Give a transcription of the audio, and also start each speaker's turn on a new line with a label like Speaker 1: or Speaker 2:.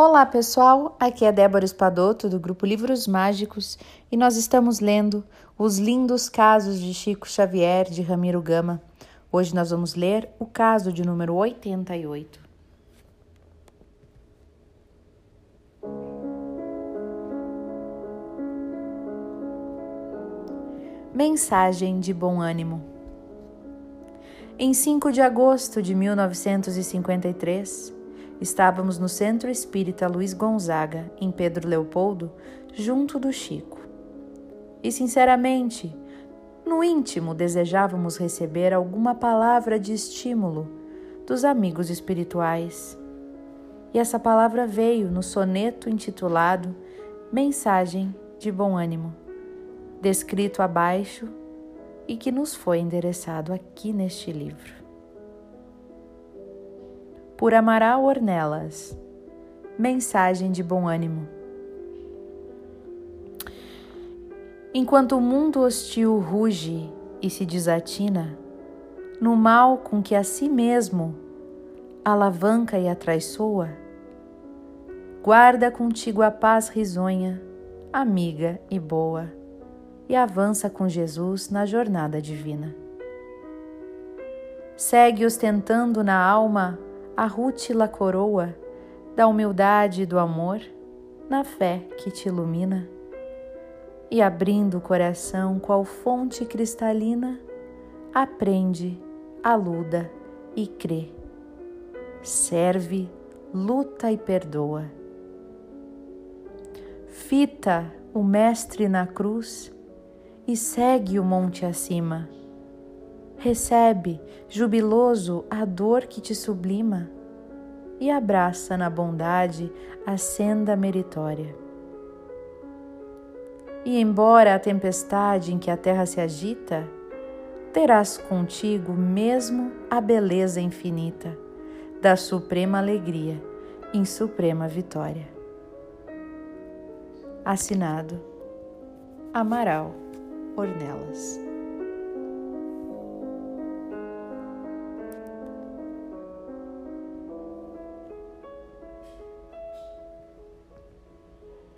Speaker 1: Olá pessoal, aqui é Débora Espadoto do grupo Livros Mágicos e nós estamos lendo Os Lindos Casos de Chico Xavier de Ramiro Gama. Hoje nós vamos ler o caso de número 88. Mensagem de bom ânimo. Em 5 de agosto de 1953, Estávamos no Centro Espírita Luiz Gonzaga, em Pedro Leopoldo, junto do Chico. E, sinceramente, no íntimo desejávamos receber alguma palavra de estímulo dos amigos espirituais. E essa palavra veio no soneto intitulado Mensagem de Bom Ânimo, descrito abaixo e que nos foi endereçado aqui neste livro por Amaral Ornelas. Mensagem de bom ânimo. Enquanto o mundo hostil ruge e se desatina, no mal com que a si mesmo alavanca e atraiçoa, guarda contigo a paz risonha, amiga e boa, e avança com Jesus na jornada divina. Segue ostentando na alma a rútila coroa da humildade e do amor, na fé que te ilumina, e abrindo o coração qual fonte cristalina, aprende, aluda e crê. Serve, luta e perdoa. Fita o Mestre na cruz e segue o monte acima recebe, jubiloso, a dor que te sublima e abraça na bondade a senda meritória. E embora a tempestade em que a terra se agita, terás contigo mesmo a beleza infinita da suprema alegria em suprema vitória. Assinado Amaral Ornelas.